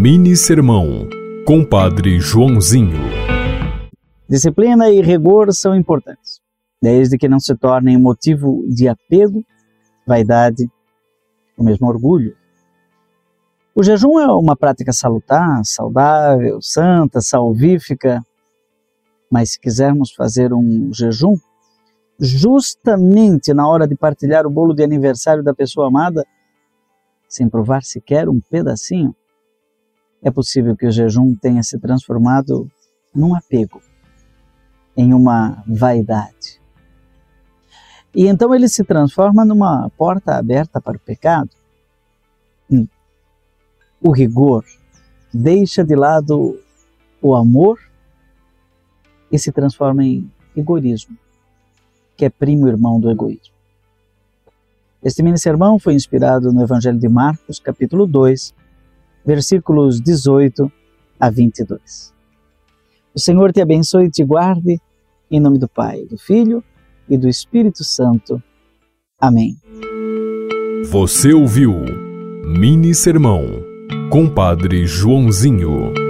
Mini Sermão, Compadre Joãozinho. Disciplina e rigor são importantes, desde que não se tornem motivo de apego, vaidade ou mesmo orgulho. O jejum é uma prática salutar, saudável, santa, salvífica, mas se quisermos fazer um jejum, justamente na hora de partilhar o bolo de aniversário da pessoa amada, sem provar sequer um pedacinho, é possível que o jejum tenha se transformado num apego, em uma vaidade. E então ele se transforma numa porta aberta para o pecado. Hum. O rigor deixa de lado o amor e se transforma em egoísmo, que é primo irmão do egoísmo. Este mini sermão foi inspirado no Evangelho de Marcos, capítulo 2, versículos 18 a 22. O Senhor te abençoe e te guarde, em nome do Pai, do Filho e do Espírito Santo. Amém. Você ouviu Mini Sermão, Compadre Joãozinho.